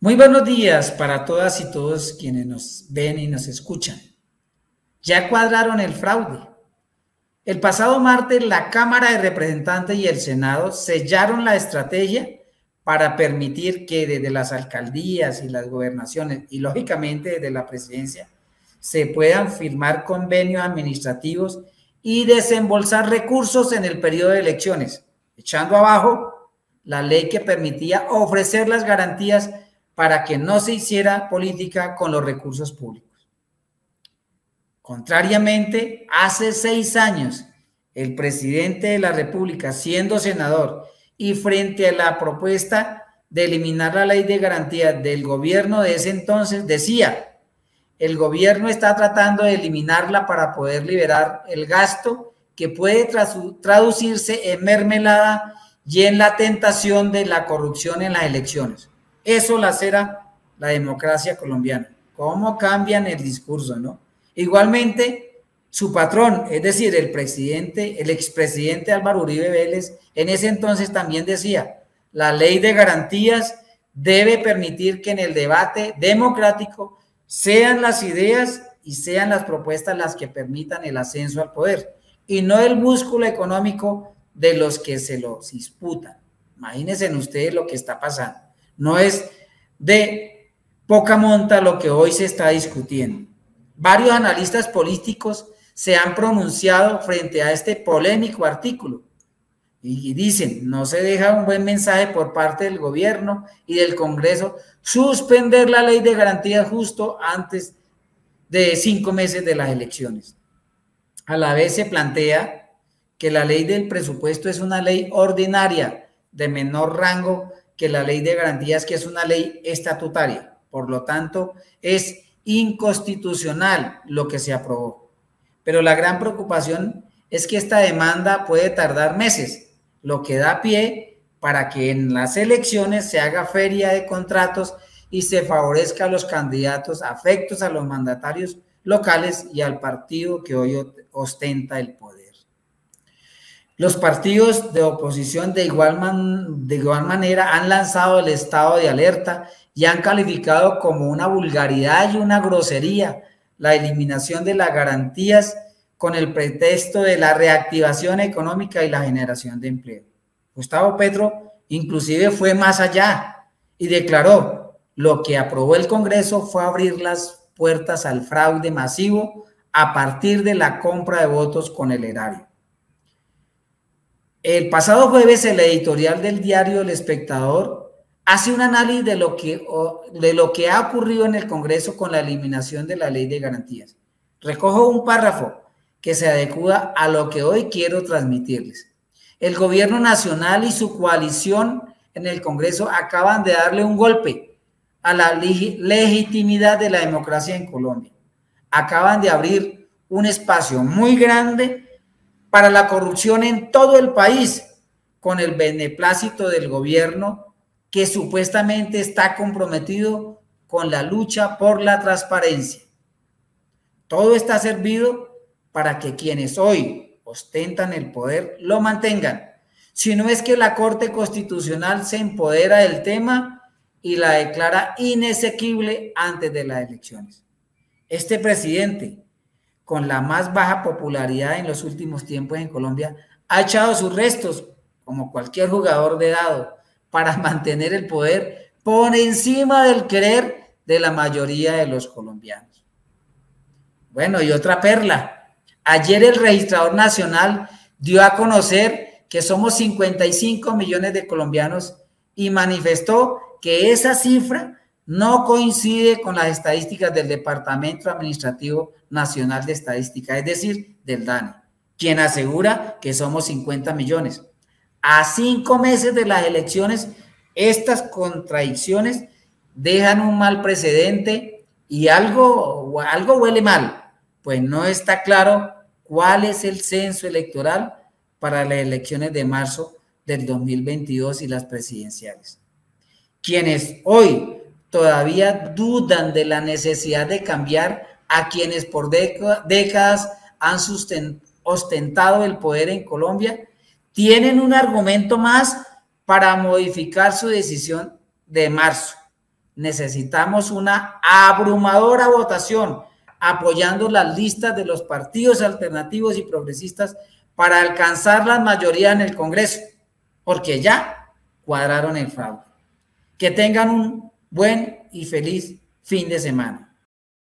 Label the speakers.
Speaker 1: Muy buenos días para todas y todos quienes nos ven y nos escuchan. Ya cuadraron el fraude. El pasado martes la Cámara de Representantes y el Senado sellaron la estrategia para permitir que desde las alcaldías y las gobernaciones y lógicamente desde la presidencia se puedan firmar convenios administrativos y desembolsar recursos en el periodo de elecciones, echando abajo la ley que permitía ofrecer las garantías para que no se hiciera política con los recursos públicos. Contrariamente, hace seis años, el presidente de la República, siendo senador, y frente a la propuesta de eliminar la ley de garantía del gobierno de ese entonces, decía, el gobierno está tratando de eliminarla para poder liberar el gasto que puede traducirse en mermelada y en la tentación de la corrupción en las elecciones. Eso la será la democracia colombiana. ¿Cómo cambian el discurso, no? Igualmente, su patrón, es decir, el presidente, el expresidente Álvaro Uribe Vélez, en ese entonces también decía, la ley de garantías debe permitir que en el debate democrático sean las ideas y sean las propuestas las que permitan el ascenso al poder y no el músculo económico de los que se los disputan. Imagínense ustedes lo que está pasando. No es de poca monta lo que hoy se está discutiendo. Varios analistas políticos se han pronunciado frente a este polémico artículo y dicen, no se deja un buen mensaje por parte del gobierno y del Congreso suspender la ley de garantía justo antes de cinco meses de las elecciones. A la vez se plantea que la ley del presupuesto es una ley ordinaria de menor rango que la ley de garantías, que es una ley estatutaria. Por lo tanto, es inconstitucional lo que se aprobó. Pero la gran preocupación es que esta demanda puede tardar meses, lo que da pie para que en las elecciones se haga feria de contratos y se favorezca a los candidatos afectos a los mandatarios locales y al partido que hoy ostenta el poder. Los partidos de oposición de igual, de igual manera han lanzado el estado de alerta y han calificado como una vulgaridad y una grosería la eliminación de las garantías con el pretexto de la reactivación económica y la generación de empleo. Gustavo Petro inclusive fue más allá y declaró lo que aprobó el Congreso fue abrir las puertas al fraude masivo a partir de la compra de votos con el erario. El pasado jueves el editorial del diario El Espectador hace un análisis de lo que, de lo que ha ocurrido en el Congreso con la eliminación de la ley de garantías. Recojo un párrafo que se adecua a lo que hoy quiero transmitirles. El gobierno nacional y su coalición en el Congreso acaban de darle un golpe a la legitimidad de la democracia en Colombia. Acaban de abrir un espacio muy grande para la corrupción en todo el país con el beneplácito del gobierno que supuestamente está comprometido con la lucha por la transparencia. Todo está servido para que quienes hoy ostentan el poder lo mantengan. Si no es que la Corte Constitucional se empodera del tema y la declara inexequible antes de las elecciones. Este presidente, con la más baja popularidad en los últimos tiempos en Colombia, ha echado sus restos, como cualquier jugador de dado, para mantener el poder por encima del querer de la mayoría de los colombianos. Bueno, y otra perla. Ayer el registrador nacional dio a conocer que somos 55 millones de colombianos y manifestó que esa cifra no coincide con las estadísticas del Departamento Administrativo Nacional de Estadística, es decir, del DANE, quien asegura que somos 50 millones. A cinco meses de las elecciones, estas contradicciones dejan un mal precedente y algo, algo huele mal, pues no está claro cuál es el censo electoral para las elecciones de marzo del 2022 y las presidenciales. Quienes hoy todavía dudan de la necesidad de cambiar a quienes por décadas han ostentado el poder en Colombia, tienen un argumento más para modificar su decisión de marzo. necesitamos una abrumadora votación apoyando las listas de los partidos alternativos y progresistas para alcanzar la mayoría en el Congreso, porque ya cuadraron el fraude. Que tengan un buen y feliz fin de semana.